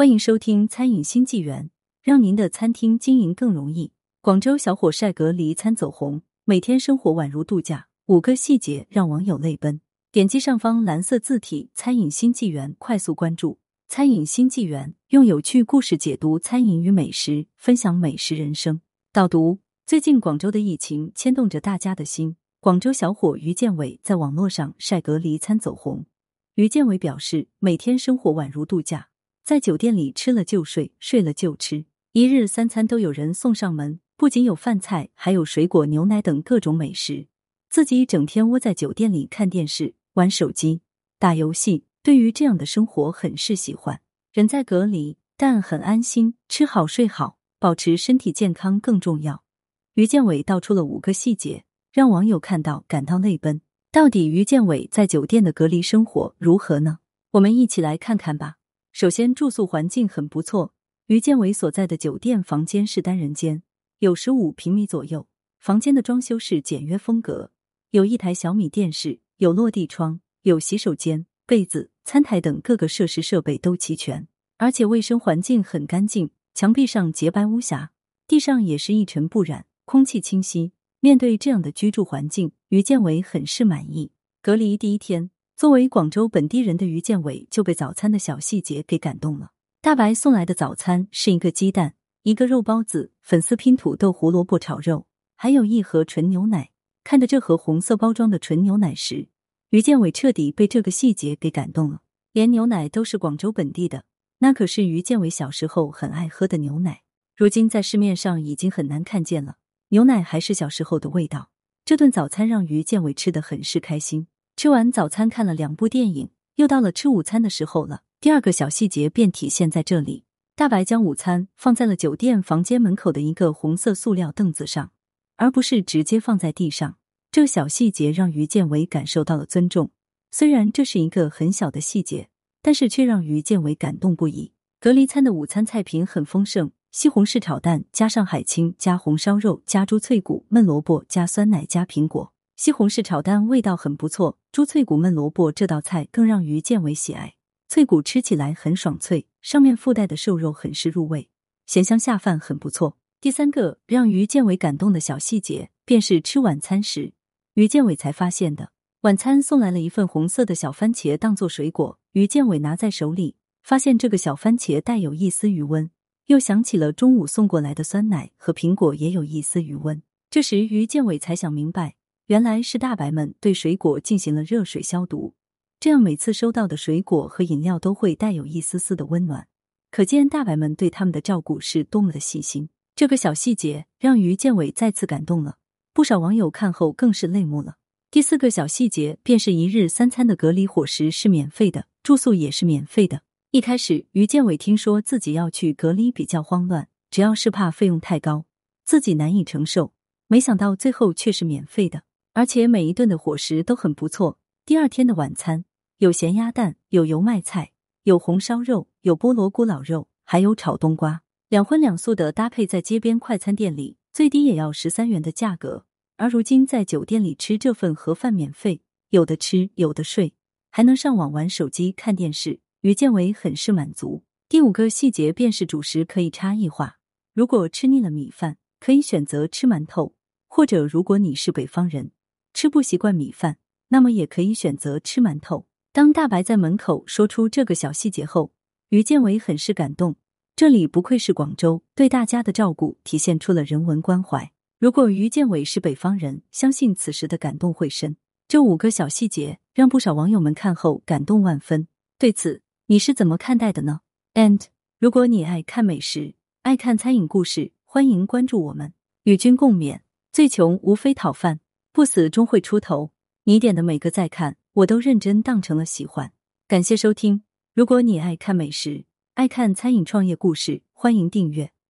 欢迎收听《餐饮新纪元》，让您的餐厅经营更容易。广州小伙晒隔离餐走红，每天生活宛如度假，五个细节让网友泪奔。点击上方蓝色字体“餐饮新纪元”，快速关注“餐饮新纪元”，用有趣故事解读餐饮与美食，分享美食人生。导读：最近广州的疫情牵动着大家的心。广州小伙于建伟在网络上晒隔离餐走红。于建伟表示，每天生活宛如度假。在酒店里吃了就睡，睡了就吃，一日三餐都有人送上门，不仅有饭菜，还有水果、牛奶等各种美食。自己整天窝在酒店里看电视、玩手机、打游戏，对于这样的生活很是喜欢。人在隔离，但很安心，吃好睡好，保持身体健康更重要。于建伟道出了五个细节，让网友看到感到泪奔。到底于建伟在酒店的隔离生活如何呢？我们一起来看看吧。首先，住宿环境很不错。于建伟所在的酒店房间是单人间，有十五平米左右。房间的装修是简约风格，有一台小米电视，有落地窗，有洗手间、被子、餐台等各个设施设备都齐全，而且卫生环境很干净，墙壁上洁白无瑕，地上也是一尘不染，空气清新。面对这样的居住环境，于建伟很是满意。隔离第一天。作为广州本地人的于建伟就被早餐的小细节给感动了。大白送来的早餐是一个鸡蛋、一个肉包子、粉丝拼土豆、胡萝卜炒肉，还有一盒纯牛奶。看着这盒红色包装的纯牛奶时，于建伟彻底被这个细节给感动了。连牛奶都是广州本地的，那可是于建伟小时候很爱喝的牛奶。如今在市面上已经很难看见了，牛奶还是小时候的味道。这顿早餐让于建伟吃的很是开心。吃完早餐，看了两部电影，又到了吃午餐的时候了。第二个小细节便体现在这里：大白将午餐放在了酒店房间门口的一个红色塑料凳子上，而不是直接放在地上。这小细节让于建伟感受到了尊重。虽然这是一个很小的细节，但是却让于建伟感动不已。隔离餐的午餐菜品很丰盛：西红柿炒蛋加上海青，加红烧肉，加猪脆骨焖萝卜，加酸奶，加苹果。西红柿炒蛋味道很不错，猪脆骨焖萝卜这道菜更让于建伟喜爱。脆骨吃起来很爽脆，上面附带的瘦肉很是入味，咸香下饭，很不错。第三个让于建伟感动的小细节，便是吃晚餐时，于建伟才发现的。晚餐送来了一份红色的小番茄当做水果，于建伟拿在手里，发现这个小番茄带有一丝余温，又想起了中午送过来的酸奶和苹果也有一丝余温。这时于建伟才想明白。原来是大白们对水果进行了热水消毒，这样每次收到的水果和饮料都会带有一丝丝的温暖，可见大白们对他们的照顾是多么的细心。这个小细节让于建伟再次感动了，不少网友看后更是泪目了。第四个小细节便是一日三餐的隔离伙食是免费的，住宿也是免费的。一开始于建伟听说自己要去隔离，比较慌乱，主要是怕费用太高，自己难以承受，没想到最后却是免费的。而且每一顿的伙食都很不错。第二天的晚餐有咸鸭蛋，有油麦菜，有红烧肉，有菠萝咕老肉，还有炒冬瓜，两荤两素的搭配，在街边快餐店里最低也要十三元的价格。而如今在酒店里吃这份盒饭免费，有的吃，有的睡，还能上网玩手机看电视。于建伟很是满足。第五个细节便是主食可以差异化，如果吃腻了米饭，可以选择吃馒头，或者如果你是北方人。吃不习惯米饭，那么也可以选择吃馒头。当大白在门口说出这个小细节后，于建伟很是感动。这里不愧是广州，对大家的照顾体现出了人文关怀。如果于建伟是北方人，相信此时的感动会深。这五个小细节让不少网友们看后感动万分。对此，你是怎么看待的呢？And 如果你爱看美食，爱看餐饮故事，欢迎关注我们，与君共勉。最穷无非讨饭。不死终会出头，你点的每个再看，我都认真当成了喜欢。感谢收听，如果你爱看美食，爱看餐饮创业故事，欢迎订阅。